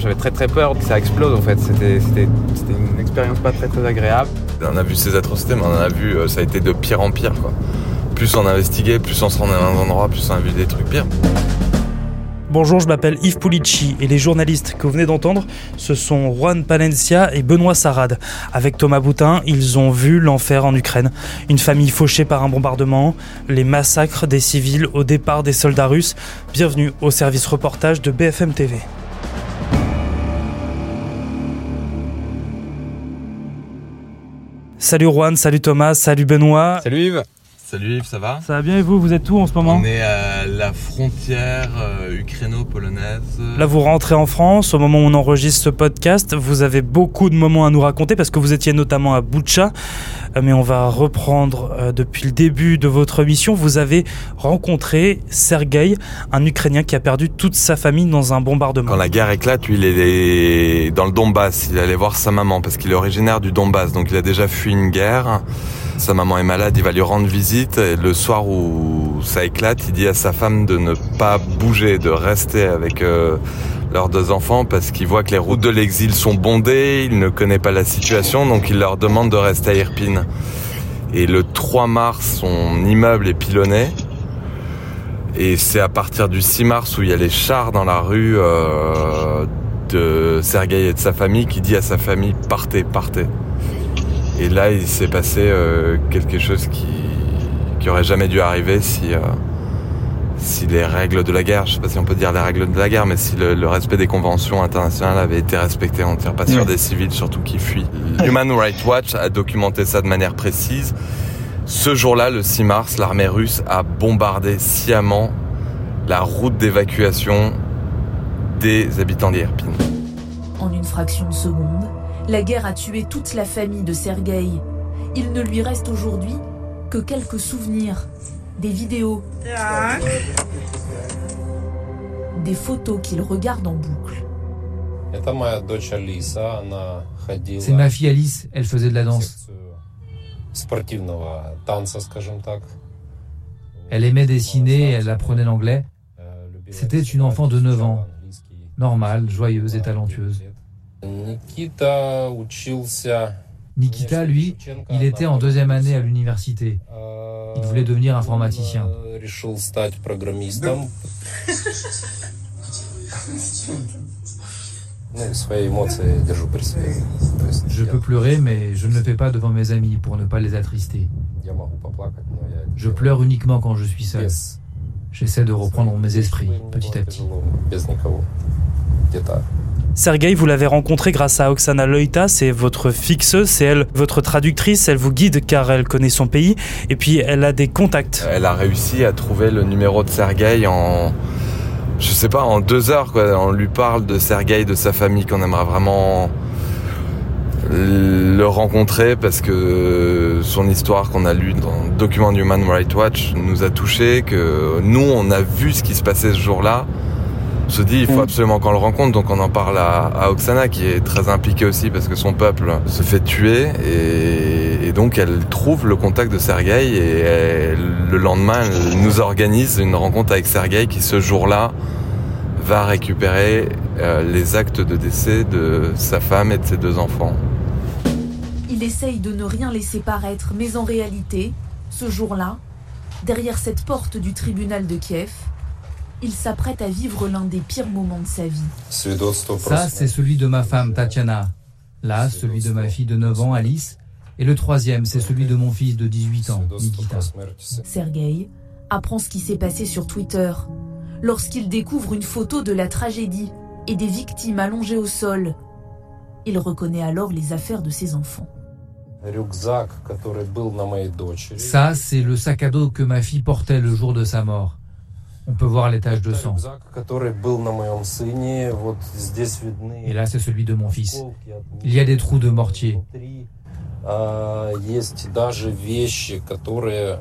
J'avais très très peur que ça explose en fait. C'était c'était- c'était une expérience pas très très agréable. On a vu ces atrocités, mais on en a vu, euh, ça a été de pire en pire. Quoi. Plus on investiguait, plus on se rendait dans un endroit, plus on a vu des trucs pires. Bonjour, je m'appelle Yves Pulici et les journalistes que vous venez d'entendre, ce sont Juan Palencia et Benoît Sarad. Avec Thomas Boutin, ils ont vu l'enfer en Ukraine. Une famille fauchée par un bombardement, les massacres des civils au départ des soldats russes. Bienvenue au service reportage de BFM TV. Salut Juan, salut Thomas, salut Benoît. Salut Yves. Salut Yves, ça va Ça va bien et vous Vous êtes où en ce moment On est à la frontière euh, ukraino-polonaise. Là, vous rentrez en France au moment où on enregistre ce podcast. Vous avez beaucoup de moments à nous raconter parce que vous étiez notamment à Boutcha. Euh, Mais on va reprendre euh, depuis le début de votre mission. Vous avez rencontré Sergueï, un Ukrainien qui a perdu toute sa famille dans un bombardement. Quand la guerre éclate, lui, il est dans le Donbass. Il allait voir sa maman parce qu'il est originaire du Donbass. Donc il a déjà fui une guerre. Sa maman est malade, il va lui rendre visite. Et le soir où ça éclate, il dit à sa femme de ne pas bouger, de rester avec euh, leurs deux enfants parce qu'il voit que les routes de l'exil sont bondées. Il ne connaît pas la situation, donc il leur demande de rester à Irpine. Et le 3 mars, son immeuble est pilonné. Et c'est à partir du 6 mars où il y a les chars dans la rue euh, de Sergueï et de sa famille qui dit à sa famille partez, partez. Et là, il s'est passé euh, quelque chose qui qui aurait jamais dû arriver si euh, si les règles de la guerre, je sais pas si on peut dire les règles de la guerre, mais si le, le respect des conventions internationales avait été respecté, on ne tire pas sur Ouais. des civils surtout qui fuient. Human Rights Watch a documenté ça de manière précise. Ce jour-là, le 6 mars, l'armée russe a bombardé sciemment la route d'évacuation des habitants d'Irpin. En une fraction de seconde, la guerre a tué toute la famille de Sergueï. Il ne lui reste aujourd'hui que quelques souvenirs, des vidéos, des photos qu'il regarde en boucle. C'est ma fille Alice, elle faisait de la danse. Elle aimait dessiner, elle apprenait l'anglais. C'était une enfant de 9 ans, normale, joyeuse et talentueuse. Nikita, lui, il était en deuxième année à l'université. Il voulait devenir informaticien. Je peux pleurer, mais je ne le fais pas devant mes amis pour ne pas les attrister. Je pleure uniquement quand je suis seul. J'essaie de reprendre mes esprits petit à petit. Sergei, vous l'avez rencontré grâce à Oksana Loïta, c'est votre fixeuse, c'est elle votre traductrice, elle vous guide car elle connaît son pays et puis elle a des contacts. Elle a réussi à trouver le numéro de Sergei en je sais pas, en deux heures, quoi. On lui parle de Sergei, de sa famille, qu'on aimerait vraiment le rencontrer parce que son histoire qu'on a lue dans le document Human Rights Watch nous a touché, que nous on a vu ce qui se passait ce jour-là on se dit il faut Mm. absolument qu'on le rencontre, donc on en parle à, à Oksana qui est très impliquée aussi parce que son peuple se fait tuer et, et donc elle trouve le contact de Sergueï et elle- le lendemain elle nous organise une rencontre avec Sergueï qui ce jour-là va récupérer euh, les actes de décès de sa femme et de ses deux enfants. Il essaye de ne rien laisser paraître, mais en réalité, ce jour-là, derrière cette porte du tribunal de Kiev, il s'apprête à vivre l'un des pires moments de sa vie. Ça, c'est celui de ma femme Tatiana. Là, celui de ma fille de 9 ans, Alice. Et le troisième, c'est celui de mon fils de 18 ans, Nikita. Sergei apprend ce qui s'est passé sur Twitter lorsqu'il découvre une photo de la tragédie et des victimes allongées au sol. Il reconnaît alors les affaires de ses enfants. Ça, c'est le sac à dos que ma fille portait le jour de sa mort On peut voir les taches de Это sang. рюкзак, который был на моем сыне. Вот здесь видны Et là, c'est celui de mon fils. осколки от Il y a des trous de mortier. внутри. А, есть даже вещи, которые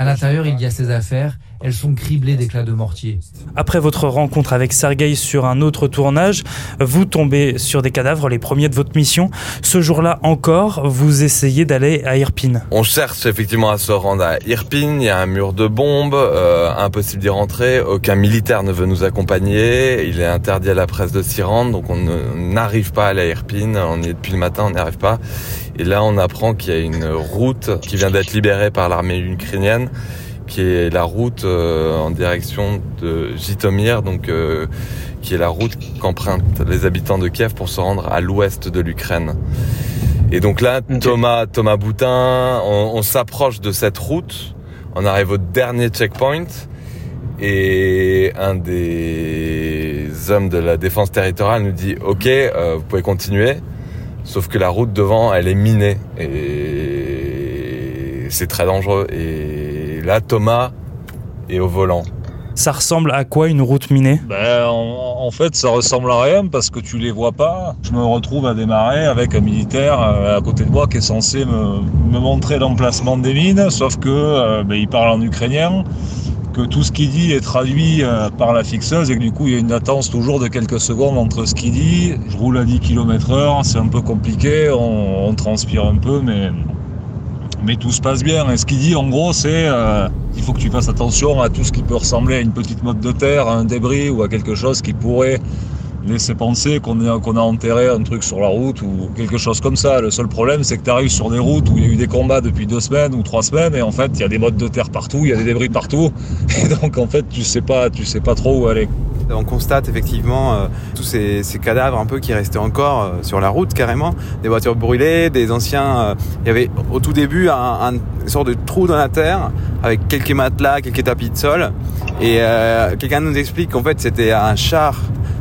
à l'intérieur, il y a ses affaires. Elles sont criblées d'éclats de mortier. Après votre rencontre avec Sergei sur un autre tournage, vous tombez sur des cadavres, les premiers de votre mission. Ce jour-là encore, vous essayez d'aller à Irpin. On cherche effectivement à se rendre à Irpin. Il y a un mur de bombes, euh, impossible d'y rentrer. Aucun militaire ne veut nous accompagner. Il est interdit à la presse de s'y rendre, donc on n'arrive pas à aller à Irpin. On y est depuis le matin, on n'y arrive pas. Et là, on apprend qu'il y a une route qui vient d'être libérée par l'armée ukrainienne qui est la route euh, en direction de Jitomir, donc euh, qui est la route qu'empruntent les habitants de Kiev pour se rendre à l'ouest de l'Ukraine. Et donc là, Thomas, Thomas Boutin, on, on s'approche de cette route. On arrive au dernier checkpoint et un des hommes de la défense territoriale nous dit OK, euh, vous pouvez continuer. Sauf que la route devant, elle est minée et c'est très dangereux. Et là, Thomas est au volant. Ça ressemble à quoi une route minée? Ben, en, en fait, ça ressemble à rien parce que tu les vois pas. Je me retrouve à démarrer avec un militaire euh, à côté de moi qui est censé me, me montrer l'emplacement des mines, sauf que euh, ben, il parle en ukrainien, tout ce qu'il dit est traduit euh, par la fixeuse et que du coup il y a une latence toujours de quelques secondes entre ce qu'il dit. Je roule à 10 km heure, c'est un peu compliqué, on, transpire un peu, mais mais tout se passe bien. Et ce qu'il dit, en gros, c'est euh, il faut que tu fasses attention à tout ce qui peut ressembler à une petite motte de terre, à un débris ou à quelque chose qui pourrait laisser penser qu'on a, enterré un truc sur la route ou quelque chose comme ça. Le seul problème, c'est que tu arrives sur des routes où il y a eu des combats depuis deux semaines ou trois semaines et en fait, il y a des mottes de terre partout, il y a des débris partout. Et donc, en fait, tu sais pas, tu sais pas trop où aller. On constate effectivement euh, tous ces, cadavres un peu qui restaient encore euh, sur la route carrément, des voitures brûlées, des anciens. Euh, il y avait au tout début un, un, une sorte de trou dans la terre avec quelques matelas, quelques tapis de sol. Et quelqu'un nous explique qu'en fait c'était un char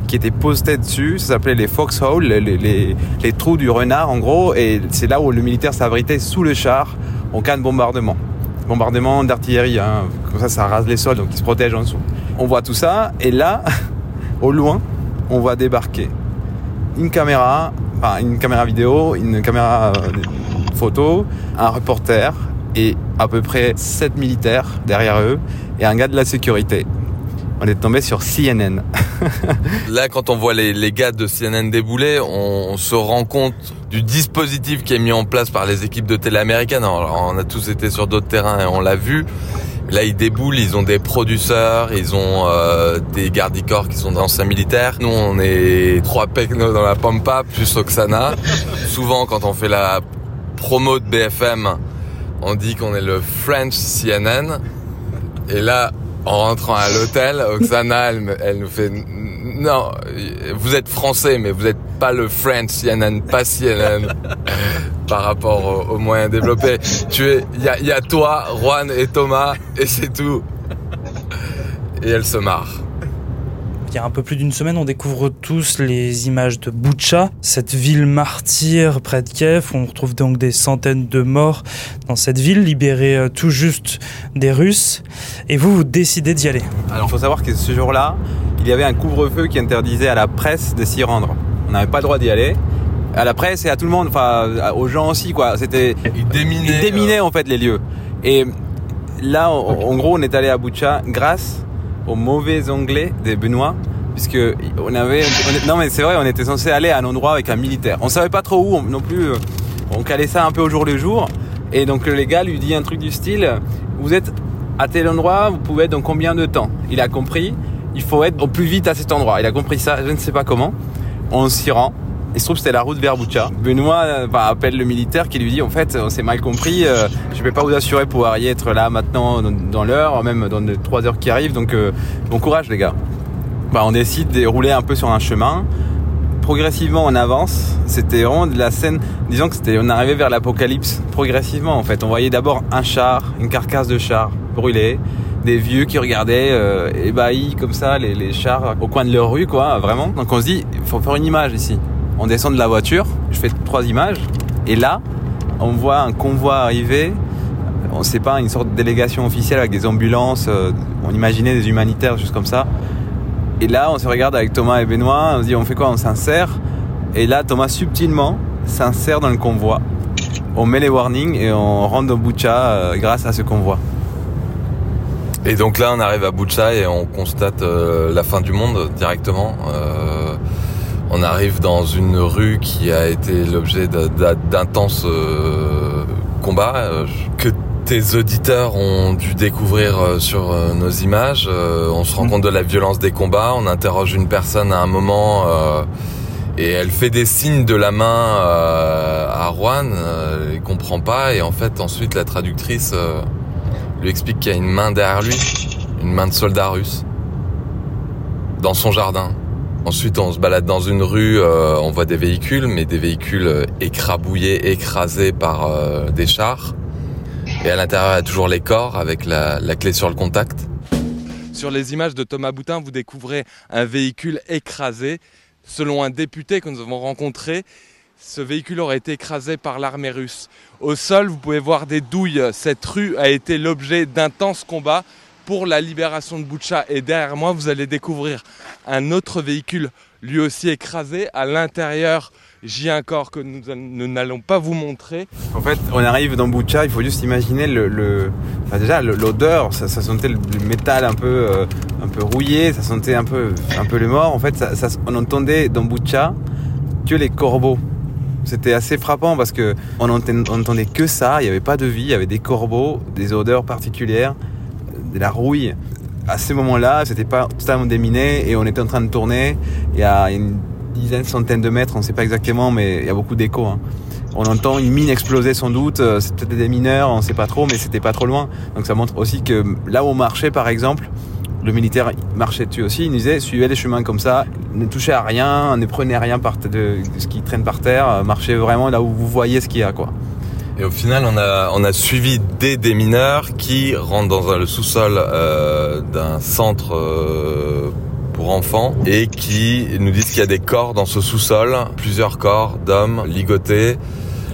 qui était posté dessus, ça s'appelait les foxholes, les, les, trous du renard en gros, et c'est là où le militaire s'abritait sous le char en cas de bombardement. Bombardement d'artillerie, hein. comme ça ça rase les sols, donc ils se protègent en dessous. On voit tout ça, et là, au loin, on voit débarquer une caméra, enfin une caméra vidéo, une caméra photo, un reporter et à peu près 7 militaires derrière eux et un gars de la sécurité. On est tombé sur CNN. Là, quand on voit les, les, gars de CNN débouler, on, se rend compte du dispositif qui est mis en place par les équipes de télé américaines. Alors, on a tous été sur d'autres terrains et on l'a vu. Là, ils déboulent, ils ont des producteurs, ils ont euh, des gardes corps qui sont d'anciens militaires. Nous, on est trois pecnos dans la pampa, plus Oksana. Souvent, quand on fait la promo de BFM, on dit qu'on est le French CNN. Et là, en rentrant à l'hôtel, Oksana, elle, nous fait non, vous êtes français, mais vous n'êtes pas le French CNN, pas CNN par rapport aux, moyens développés. Tu es, il y a toi, Juan et Thomas, et c'est tout. Et elle se marre. Il y a un peu plus d'une semaine, on découvre tous les images de Boucha, cette ville martyre près de Kiev. On retrouve donc des centaines de morts dans cette ville, libérée tout juste des Russes. Et vous, vous décidez d'y aller. Alors, il faut savoir que ce jour-là, il y avait un couvre-feu qui interdisait à la presse de s'y rendre. On n'avait pas le droit d'y aller. À la presse et à tout le monde, enfin aux gens aussi, quoi. C'était. Ils déminaient. Ils déminaient en fait les lieux. Et là, en, en gros, on est allé à Boucha grâce au mauvais anglais de Benoît puisque on avait on, non mais c'est vrai on était censé aller à un endroit avec un militaire. On savait pas trop où on, non plus on calait ça un peu au jour le jour. Et donc le gars lui dit un truc du style vous êtes à tel endroit vous pouvez être dans combien de temps? Il a compris il faut être au plus vite à cet endroit. Il a compris ça je ne sais pas comment. On s'y rend il se trouve c'était la route vers Boucha. Benoît bah, appelle le militaire qui lui dit en fait on s'est mal compris, euh, je peux pas vous assurer pouvoir y être là maintenant dans, l'heure, même dans les trois heures qui arrivent, donc euh, bon courage les gars. Bah, on décide de rouler un peu sur un chemin. Progressivement on avance. C'était vraiment de la scène, disons que c'était, on arrivait vers l'apocalypse progressivement en fait. On voyait d'abord un char, une carcasse de char brûlée, des vieux qui regardaient euh, ébahis comme ça les, les chars au coin de leur rue quoi, vraiment. Donc on se dit il faut faire une image ici on descend de la voiture, je fais trois images, et là, on voit un convoi arriver, on sait pas, une sorte de délégation officielle avec des ambulances, euh, on imaginait des humanitaires, juste comme ça. Et là, on se regarde avec Thomas et Benoît, on se dit, on fait quoi? On s'insère. Et là, Thomas, subtilement, s'insère dans le convoi. On met les warnings et on rentre dans Boucha euh, grâce à ce convoi. Et donc là, on arrive à Boucha et on constate euh, la fin du monde directement. Euh, on arrive dans une rue qui a été l'objet d'intenses euh, combats euh, que tes auditeurs ont dû découvrir euh, sur nos images. on se rend compte de la violence des combats. On interroge une personne à un moment et elle fait des signes de la main à Juan. il comprend pas et en fait ensuite la traductrice lui explique qu'il y a une main derrière lui, une main de soldat russe, dans son jardin. Ensuite, on se balade dans une rue, euh, on voit des véhicules, mais des véhicules euh, écrabouillés, écrasés par euh, des chars. Et à l'intérieur, il y a toujours les corps avec la, la, clé sur le contact. Sur les images de Thomas Boutin, vous découvrez un véhicule écrasé. Selon un député que nous avons rencontré, ce véhicule aurait été écrasé par l'armée russe. Au sol, vous pouvez voir des douilles. Cette rue a été l'objet d'intenses combats pour la libération de Boucha. Et derrière moi, vous allez découvrir un autre véhicule, lui aussi écrasé. À l'intérieur, j'ai un corps que nous n'allons pas vous montrer. En fait, on arrive dans Boucha, il faut juste imaginer le, déjà l'odeur, ça, sentait le, métal un peu, euh, un peu rouillé, ça sentait un peu, un peu le mort. En fait, on entendait dans Boucha que les corbeaux. C'était assez frappant parce que on entendait que ça, il n'y avait pas de vie, il y avait des corbeaux, des odeurs particulières la rouille. À ce moment-là, c'était pas totalement déminé et on était en train de tourner. Il y a une dizaine, centaine de mètres, on ne sait pas exactement, mais il y a beaucoup d'écho. Hein. On entend une mine exploser sans doute, euh, c'est peut-être des mineurs, on ne sait pas trop, mais c'était pas trop loin. Donc ça montre aussi que là où on marchait, par exemple, le militaire marchait dessus aussi, il nous disait suivez les chemins comme ça, ne touchez à rien, ne prenez rien de ce qui traîne par terre, marchez vraiment là où vous voyez ce qu'il y a quoi. Et au final, on a, on a suivi des démineurs qui rentrent dans le sous-sol euh, d'un centre euh, pour enfants et qui nous disent qu'il y a des corps dans ce sous-sol, plusieurs corps d'hommes ligotés.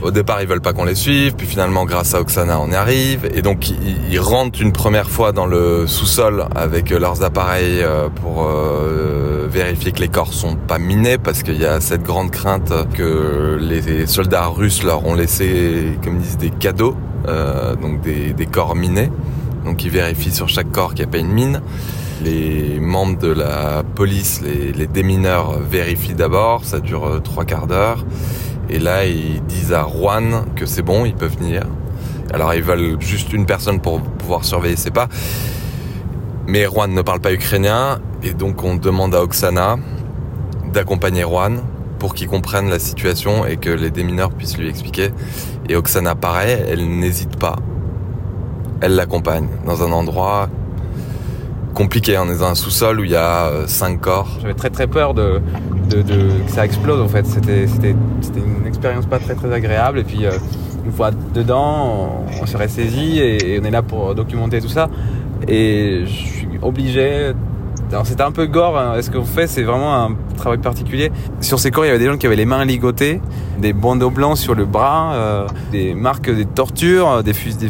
Au départ, ils veulent pas qu'on les suive, puis finalement, grâce à Oksana, on y arrive. Et donc, ils, rentrent une première fois dans le sous-sol avec leurs appareils euh, pour que les corps sont pas minés parce qu'il y a cette grande crainte que les soldats russes leur ont laissé, comme ils disent, des cadeaux, euh, donc des, des, corps minés. Donc ils vérifient sur chaque corps qu'il n'y a pas une mine. Les membres de la police, les, les démineurs vérifient d'abord, ça dure euh, trois quarts d'heure. Et là, ils disent à Juan que c'est bon, ils peuvent venir. Alors ils veulent juste une personne pour pouvoir surveiller ses pas. Mais Juan ne parle pas ukrainien et donc on demande à Oksana d'accompagner Juan pour qu'il comprenne la situation et que les démineurs puissent lui expliquer. Et Oksana, pareil, elle n'hésite pas. Elle l'accompagne dans un endroit compliqué. On est dans un sous-sol où il y a euh, cinq corps. J'avais très très peur de, que ça explose en fait. C'était une expérience pas très très agréable. Et puis euh, une fois dedans, on, serait saisi et, on est là pour documenter tout ça. Et je suis obligé. Alors c'était un peu gore. Hein. Ce qu'on fait, c'est vraiment un travail particulier. Sur ces corps, il y avait des gens qui avaient les mains ligotées, des bandeaux blancs sur le bras, euh, des marques des tortures, des, fus des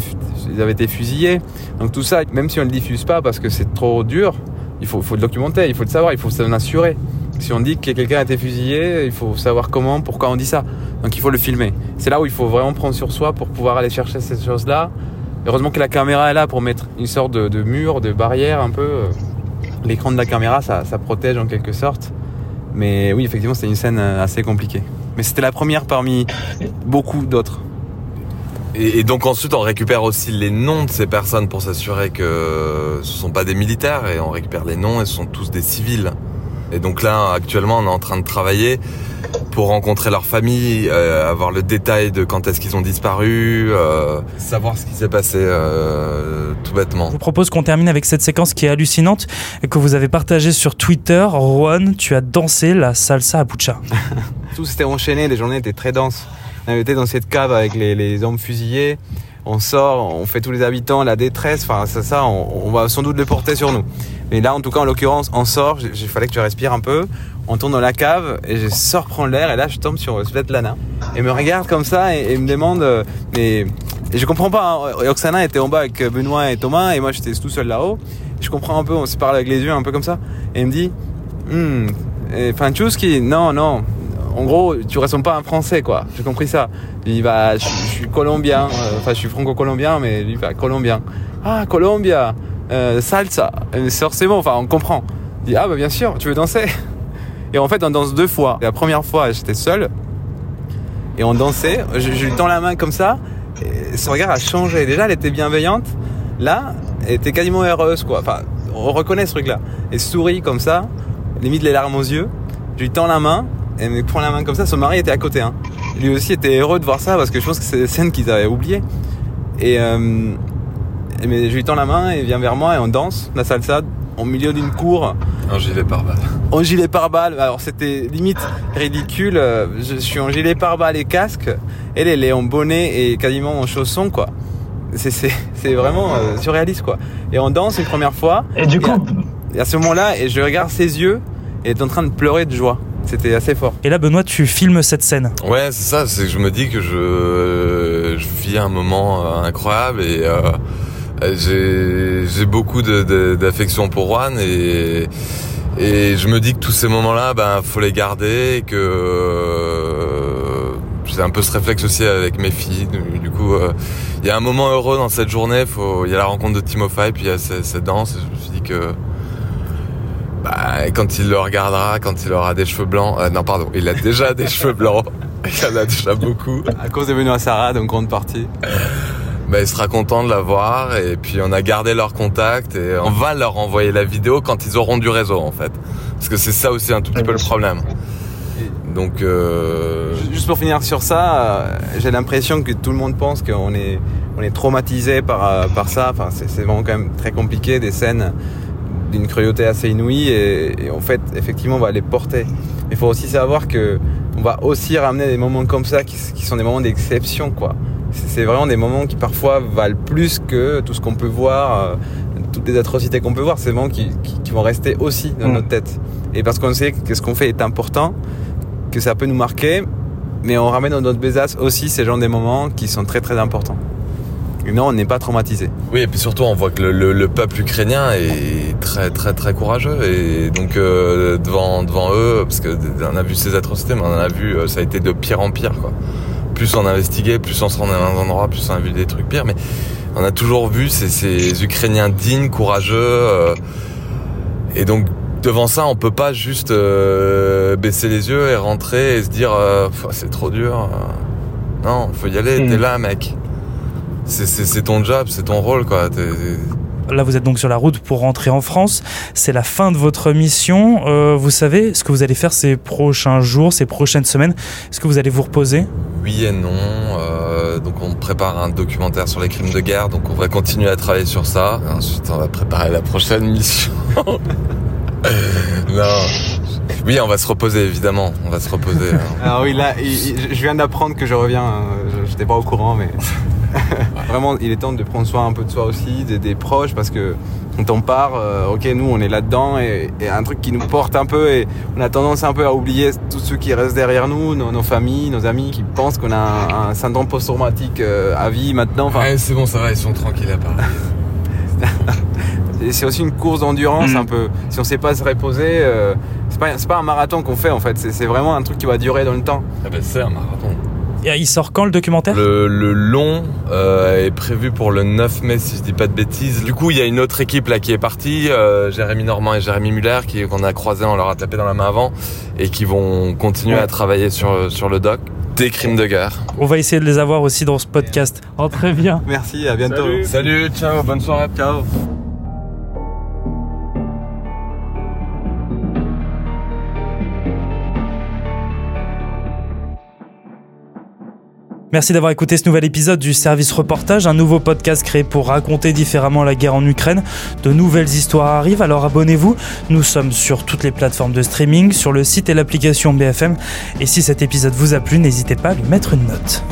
ils avaient été fusillés. Donc tout ça, même si on ne le diffuse pas parce que c'est trop dur, il faut, faut le documenter, il faut le savoir, il faut s'en assurer. Si on dit que quelqu'un a été fusillé, il faut savoir comment, pourquoi on dit ça. Donc il faut le filmer. C'est là où il faut vraiment prendre sur soi pour pouvoir aller chercher ces choses-là Heureusement que la caméra est là pour mettre une sorte de, mur, de barrière un peu. L'écran de la caméra, ça, protège en quelque sorte. Mais oui, effectivement, c'était une scène euh, assez compliquée. Mais c'était la première parmi beaucoup d'autres. Et, donc ensuite, on récupère aussi les noms de ces personnes pour s'assurer que ce sont pas des militaires et on récupère les noms et ce sont tous des civils. Et donc là, actuellement, on est en train de travailler pour rencontrer leur famille, euh, avoir le détail de quand est-ce qu'ils ont disparu, euh, savoir ce qui s'est passé euh, tout bêtement. Je vous propose qu'on termine avec cette séquence qui est hallucinante et que vous avez partagée sur Twitter. Juan, tu as dansé la salsa à Pucha. Tout s'était enchaîné, les journées étaient très denses. On était dans cette cave avec les, les hommes fusillés. On sort, on fait tous les habitants, la détresse, enfin ça, ça on, va sans doute le porter sur nous. Mais là, en tout cas, en l'occurrence, on sort, il fallait que je respire un peu on tourne dans la cave et je sors prendre l'air et là je tombe sur Svetlana et me regarde comme ça et, me demande euh, mais je comprends pas hein. Oksana était en bas avec Benoît et Thomas et moi j'étais tout seul là-haut je comprends un peu on se parle avec les yeux un peu comme ça et il me dit hmm, qui non non en gros tu ressembles pas à un français quoi j'ai compris ça il va je, suis colombien euh, enfin je suis franco-colombien mais lui va colombien ah Colombia euh, salsa. Forcément, enfin, on comprend. Il dit, ah bah bien sûr, tu veux danser? Et en fait, on danse deux fois. La première fois, j'étais seul. Et on dansait. Je, lui tends la main comme ça. Et son regard a changé. Déjà, elle était bienveillante. Là, elle était quasiment heureuse, quoi. Enfin, on reconnaît ce truc-là. Elle sourit comme ça, limite les larmes aux yeux. Je lui tends la main. Elle me prend la main comme ça. Son mari était à côté. Hein. Lui aussi était heureux de voir ça parce que je pense que c'est des scènes qu'ils avaient oubliées. Et, euh, et mais je lui tends la main et il vient vers moi et on danse la salsa au milieu d'une cour Un gilet pare-balles. en gilet pare-balles. Alors c'était limite ridicule. Euh, Je suis en gilet pare-balles et casque. Elle, elle est en bonnet et quasiment en chaussons, quoi. C'est, c'est, c'est vraiment euh, surréaliste, quoi. Et on danse une première fois. Et du Et à- coup, Et à ce moment-là, et je regarde ses yeux et elle est en train de pleurer de joie. C'était assez fort. Et là, Benoît, tu filmes cette scène. Ouais, c'est ça, c'est que je me dis que je, je vis un moment euh, incroyable et euh, j'ai j'ai beaucoup de- de- d'affection pour Juan et et je me dis que tous ces moments-là, ben faut les garder et que euh, j'ai un peu ce réflexe aussi avec mes filles. Du, coup, euh, il y a un moment heureux dans cette journée. Il y a la rencontre de Timofey, puis il y a cette, cette danse. Et je me suis dit que quand il le regardera, quand il aura des cheveux blancs, euh, non pardon, il a déjà des cheveux blancs, il en a déjà beaucoup. À cause de Benoît Sarah, en grande partie. Bah, il sera content de la voir et puis on a gardé leur contact et on va leur envoyer la vidéo quand ils auront du réseau en fait, parce que c'est ça aussi un tout petit peu le problème. Donc euh, Juste pour finir sur ça, euh, j'ai l'impression que tout le monde pense qu'on est, on est traumatisé par, par ça. Enfin, c'est vraiment quand même très compliqué, des scènes d'une cruauté assez inouïe et, et en fait, effectivement, on va les porter. Il faut aussi savoir que on va aussi ramener des moments comme ça qui, qui sont des moments d'exception, quoi. C'est vraiment des moments qui parfois valent plus que tout ce qu'on peut voir, euh, toutes les atrocités qu'on peut voir. C'est des moments qui, qui, qui vont rester aussi dans Mm. notre tête. Et parce qu'on sait que ce qu'on fait est important, que ça peut nous marquer, mais on ramène dans notre besace aussi ces genres des moments qui sont très très importants. Non, on n'est pas traumatisé. oui et puis surtout on voit que le, le- le peuple ukrainien est très très très courageux et donc euh, devant devant eux, parce que on a vu ces atrocités, mais on en a vu, euh, ça a été de pire en pire quoi. Plus on investiguait, plus on se rendait dans un endroit, plus on a vu des trucs pires, mais on a toujours vu ces, ces Ukrainiens dignes, courageux. euh, et donc, devant ça, on peut pas juste euh, baisser les yeux et rentrer et se dire c'est trop dur. Non, faut y aller, t'es là, mec. C'est- C'est c'est ton job, c'est ton rôle, quoi. T'es- Là, vous êtes donc sur la route pour rentrer en France. C'est la fin de votre mission. Euh, vous savez ce que vous allez faire ces prochains jours, ces prochaines semaines Est-ce que vous allez vous reposer? Oui et non. euh, donc on prépare un documentaire sur les crimes de guerre, donc on va continuer à travailler sur ça. Et ensuite on va préparer la prochaine mission. non. Oui, on va se reposer évidemment. On va se reposer. hein. Alors oui, là, il- il- je viens d'apprendre que je reviens. euh, je- J'étais pas au courant, mais vraiment, il est temps de prendre soin un peu de soi aussi, des, des proches, parce que quand on part, euh, ok, nous, on est là-dedans, et, et un truc qui nous porte un peu, et on a tendance un peu à oublier tous ceux qui restent derrière nous, nos, nos familles, nos amis, qui pensent qu'on a un, un syndrome post-traumatique euh, à vie maintenant. Enfin, Ouais, c'est bon, ça va, ils sont tranquilles à Paris. Et c'est aussi une course d'endurance Mm. un peu. Si on sait pas se reposer, euh, c'est pas, c'est pas un marathon qu'on fait en fait. C'est c'est vraiment un truc qui va durer dans le temps. Ah ben c'est un marathon. Et Il sort quand le documentaire? Le, le long euh, est prévu pour le 9 mai si je dis pas de bêtises. Du coup, il y a une autre équipe là qui est partie, euh, Jérémy Normand et Jérémy Muller, qui qu'on a croisé, on leur a tapé dans la main avant, et qui vont continuer à travailler sur sur le doc des crimes de guerre. On va essayer de les avoir aussi dans ce podcast. Oh, très bien. Merci, à bientôt. Salut, ciao, bonne soirée. Ciao. Merci d'avoir écouté ce nouvel épisode du Service Reportage, un nouveau podcast créé pour raconter différemment la guerre en Ukraine. De nouvelles histoires arrivent, alors abonnez-vous. Nous sommes sur toutes les plateformes de streaming, sur le site et l'application BFM. Et si cet épisode vous a plu, n'hésitez pas à lui mettre une note.